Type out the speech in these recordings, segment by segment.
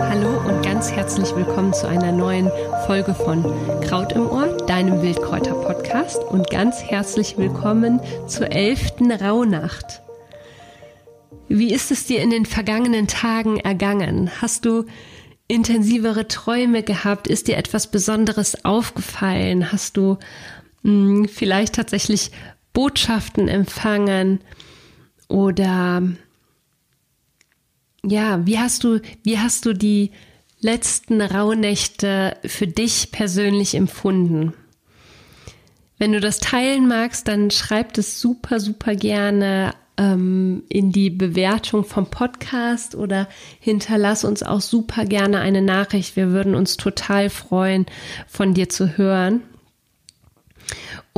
Hallo und ganz herzlich willkommen zu einer neuen Folge von Kraut im Ohr, deinem Wildkräuter-Podcast und ganz herzlich willkommen zur elften Rauhnacht. Wie ist es dir in den vergangenen Tagen ergangen? Hast du intensivere Träume gehabt? Ist dir etwas Besonderes aufgefallen? Hast du mh, hm, vielleicht tatsächlich Botschaften empfangen? Oder ja, wie hast du, wie hast du die letzten Rauhnächte für dich persönlich empfunden? Wenn du das teilen magst, dann schreib es super, super gerne ähm, in die Bewertung vom Podcast oder hinterlass uns auch super gerne eine Nachricht. Wir würden uns total freuen, von dir zu hören.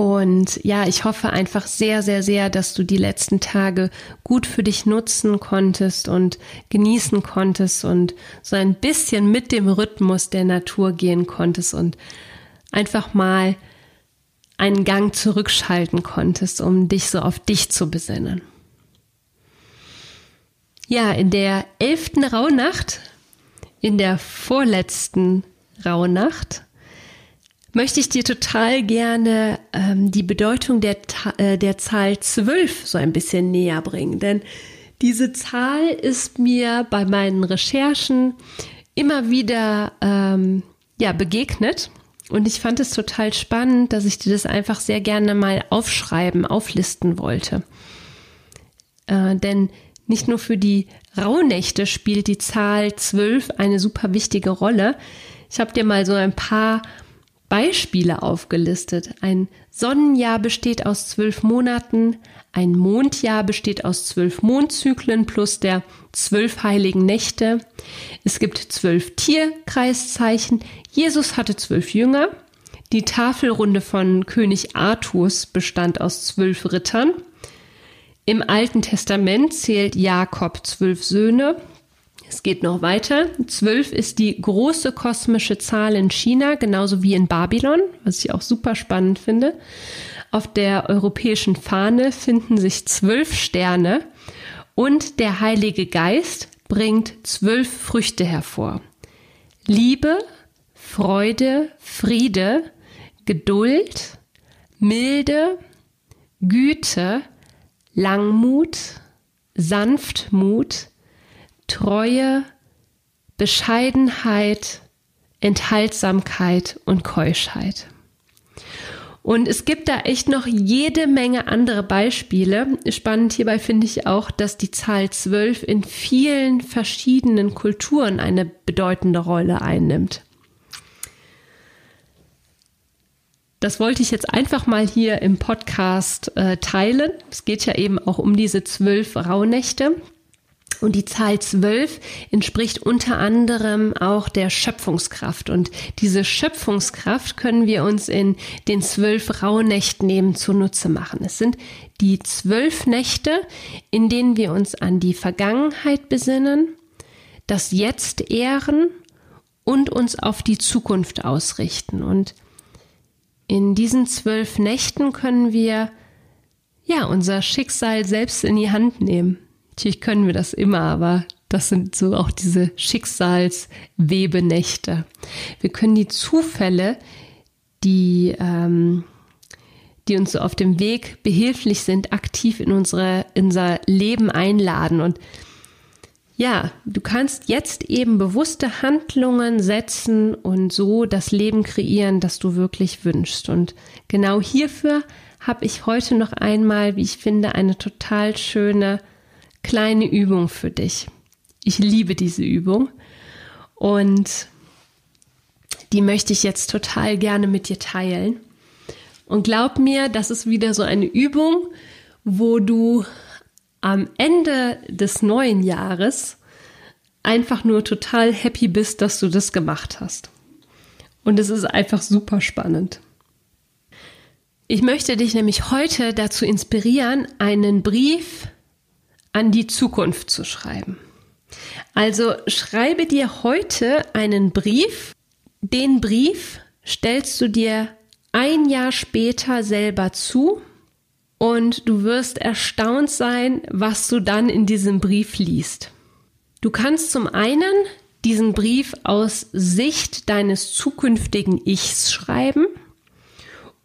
Und ja, ich hoffe einfach sehr, sehr, sehr, dass du die letzten Tage gut für dich nutzen konntest und genießen konntest und so ein bisschen mit dem Rhythmus der Natur gehen konntest und einfach mal einen Gang zurückschalten konntest, um dich so auf dich zu besinnen. Ja, in der elften Rauhnacht, in der vorletzten Rauhnacht, möchte ich dir total gerne ähm, die Bedeutung der, äh, der Zahl 12 so ein bisschen näher bringen. Denn diese Zahl ist mir bei meinen Recherchen immer wieder ähm, ja, begegnet. Und ich fand es total spannend, dass ich dir das einfach sehr gerne mal aufschreiben, auflisten wollte. Äh, denn nicht nur für die Rauhnächte spielt die Zahl 12 eine super wichtige Rolle. Ich habe dir mal so ein paar Beispiele aufgelistet. Ein Sonnenjahr besteht aus zwölf Monaten, ein Mondjahr besteht aus zwölf Mondzyklen plus der zwölf heiligen Nächte. Es gibt zwölf Tierkreiszeichen. Jesus hatte zwölf Jünger. Die Tafelrunde von König Artus bestand aus zwölf Rittern. Im Alten Testament zählt Jakob zwölf Söhne. Es geht noch weiter. Zwölf ist die große kosmische Zahl in China, genauso wie in Babylon, was ich auch super spannend finde. Auf der europäischen Fahne finden sich zwölf Sterne und der Heilige Geist bringt zwölf Früchte hervor. Liebe, Freude, Friede, Geduld, Milde, Güte, Langmut, Sanftmut, Treue, Bescheidenheit, Enthaltsamkeit und Keuschheit. Und es gibt da echt noch jede Menge andere Beispiele. Spannend hierbei finde ich auch, dass die Zahl 12 in vielen verschiedenen Kulturen eine bedeutende Rolle einnimmt. Das wollte ich jetzt einfach mal hier im Podcast äh, teilen. Es geht ja eben auch um diese zwölf Rauhnächte. Und die Zahl zwölf entspricht unter anderem auch der Schöpfungskraft. Und diese Schöpfungskraft können wir uns in den zwölf Rauhnächten eben zunutze machen. Es sind die zwölf Nächte, in denen wir uns an die Vergangenheit besinnen, das Jetzt ehren und uns auf die Zukunft ausrichten. Und in diesen zwölf Nächten können wir ja unser Schicksal selbst in die Hand nehmen. Natürlich können wir das immer, aber das sind so auch diese Schicksalswebenächte. Wir können die Zufälle, die, ähm, die uns so auf dem Weg behilflich sind, aktiv in unsere, in unser Leben einladen und ja, du kannst jetzt eben bewusste Handlungen setzen und so das Leben kreieren, das du wirklich wünschst. Und genau hierfür habe ich heute noch einmal, wie ich finde, eine total schöne kleine Übung für dich. Ich liebe diese Übung und die möchte ich jetzt total gerne mit dir teilen. Und glaub mir, das ist wieder so eine Übung, wo du am Ende des neuen Jahres einfach nur total happy bist, dass du das gemacht hast. Und es ist einfach super spannend. Ich möchte dich nämlich heute dazu inspirieren, einen Brief an die Zukunft zu schreiben. Also schreibe dir heute einen Brief. Den Brief stellst du dir ein Jahr später selber zu und du wirst erstaunt sein, was du dann in diesem Brief liest. Du kannst zum einen diesen Brief aus Sicht deines zukünftigen Ichs schreiben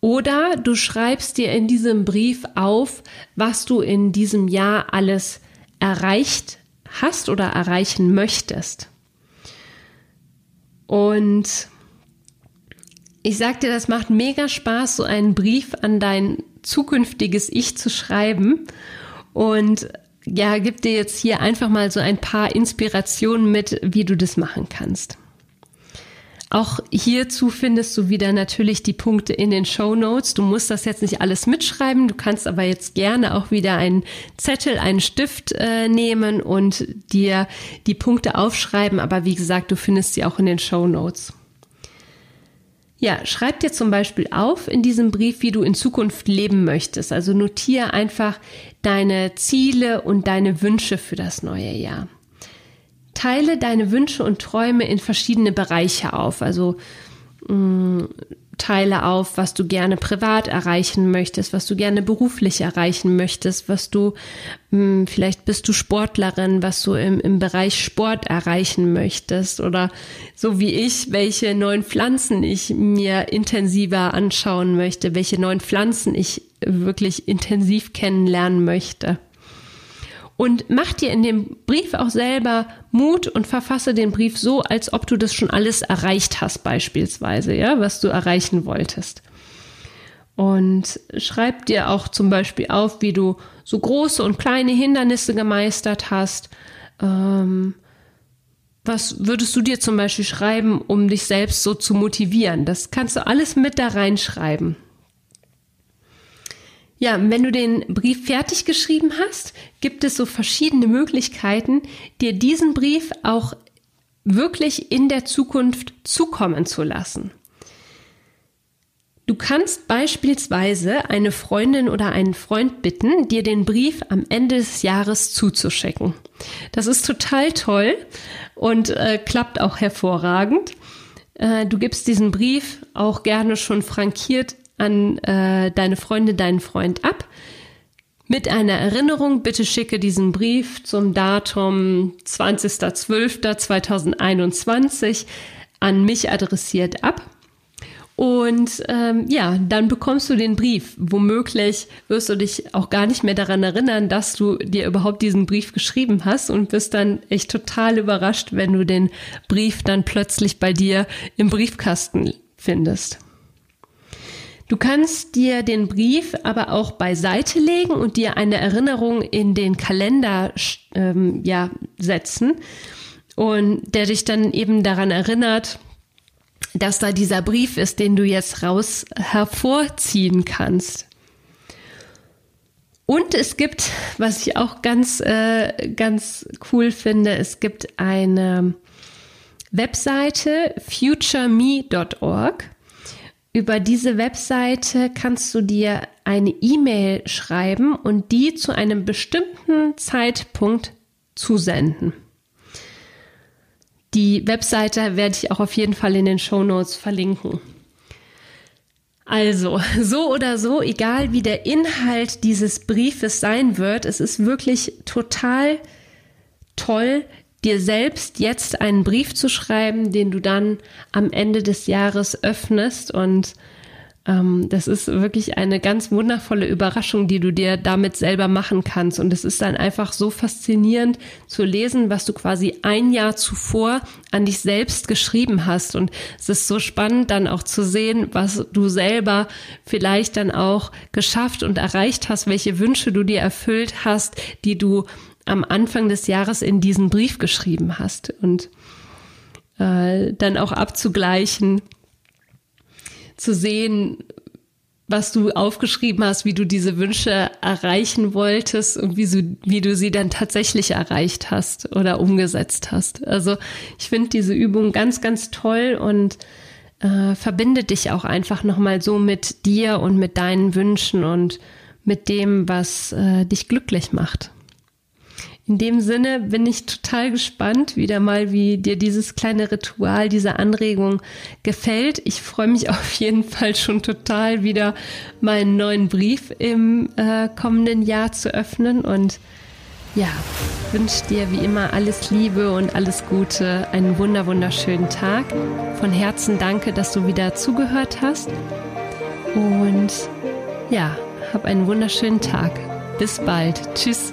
oder du schreibst dir in diesem Brief auf, was du in diesem Jahr alles erreicht hast oder erreichen möchtest. Und ich sag dir, das macht mega Spaß, so einen Brief an dein zukünftiges Ich zu schreiben. Und ja, gib dir jetzt hier einfach mal so ein paar Inspirationen mit, wie du das machen kannst. Auch hierzu findest du wieder natürlich die Punkte in den Show Notes. Du musst das jetzt nicht alles mitschreiben. Du kannst aber jetzt gerne auch wieder einen Zettel, einen Stift äh, nehmen und dir die Punkte aufschreiben. Aber wie gesagt, du findest sie auch in den Show Notes. Ja, schreib dir zum Beispiel auf in diesem Brief, wie du in Zukunft leben möchtest. Also notiere einfach deine Ziele und deine Wünsche für das neue Jahr. Teile deine Wünsche und Träume in verschiedene Bereiche auf. Also mh, mm, teile auf, was du gerne privat erreichen möchtest, was du gerne beruflich erreichen möchtest, was du, mh, mm, vielleicht bist du Sportlerin, was du im, im Bereich Sport erreichen möchtest oder so wie ich, welche neuen Pflanzen ich mir intensiver anschauen möchte, welche neuen Pflanzen ich wirklich intensiv kennenlernen möchte. Und mach dir in dem Brief auch selber Mut und verfasse den Brief so, als ob du das schon alles erreicht hast, beispielsweise, ja, was du erreichen wolltest. Und schreib dir auch zum Beispiel auf, wie du so große und kleine Hindernisse gemeistert hast. Ähm, was würdest du dir zum Beispiel schreiben, um dich selbst so zu motivieren? Das kannst du alles mit da reinschreiben. Ja, wenn du den Brief fertig geschrieben hast, gibt es so verschiedene Möglichkeiten, dir diesen Brief auch wirklich in der Zukunft zukommen zu lassen. Du kannst beispielsweise eine Freundin oder einen Freund bitten, dir den Brief am Ende des Jahres zuzuschicken. Das ist total toll und äh, klappt auch hervorragend. Äh, du gibst diesen Brief auch gerne schon frankiert an äh, deine Freundin, deinen Freund ab. Mit einer Erinnerung, bitte schicke diesen Brief zum Datum 20.12.2021 an mich adressiert ab. Und ähm, ja, dann bekommst du den Brief. Womöglich wirst du dich auch gar nicht mehr daran erinnern, dass du dir überhaupt diesen Brief geschrieben hast und bist dann echt total überrascht, wenn du den Brief dann plötzlich bei dir im Briefkasten findest. Du kannst dir den Brief aber auch beiseite legen und dir eine Erinnerung in den Kalender ähm, ja, setzen und der dich dann eben daran erinnert, dass da dieser Brief ist, den du jetzt raus hervorziehen kannst. Und es gibt, was ich auch ganz, äh, ganz cool finde, es gibt eine Webseite futureme.org über diese Webseite kannst du dir eine E-Mail schreiben und die zu einem bestimmten Zeitpunkt zusenden. Die Webseite werde ich auch auf jeden Fall in den Show Notes verlinken. Also, so oder so, egal wie der Inhalt dieses Briefes sein wird, es ist wirklich total toll, dir selbst jetzt einen Brief zu schreiben, den du dann am Ende des Jahres öffnest. Und ähm, das ist wirklich eine ganz wundervolle Überraschung, die du dir damit selber machen kannst. Und es ist dann einfach so faszinierend zu lesen, was du quasi ein Jahr zuvor an dich selbst geschrieben hast. Und es ist so spannend dann auch zu sehen, was du selber vielleicht dann auch geschafft und erreicht hast, welche Wünsche du dir erfüllt hast, die du am Anfang des Jahres in diesen Brief geschrieben hast und äh, dann auch abzugleichen, zu sehen, was du aufgeschrieben hast, wie du diese Wünsche erreichen wolltest und wie, so, wie du sie dann tatsächlich erreicht hast oder umgesetzt hast. Also ich finde diese Übung ganz, ganz toll und äh, verbindet dich auch einfach nochmal so mit dir und mit deinen Wünschen und mit dem, was äh, dich glücklich macht. In dem Sinne bin ich total gespannt, wieder mal, wie dir dieses kleine Ritual, diese Anregung gefällt. Ich freue mich auf jeden Fall schon total, wieder meinen neuen Brief im äh, kommenden Jahr zu öffnen und ja, wünsche dir wie immer alles Liebe und alles Gute, einen wunder wunderschönen Tag. Von Herzen danke, dass du wieder zugehört hast und ja, hab einen wunderschönen Tag. Bis bald. Tschüss.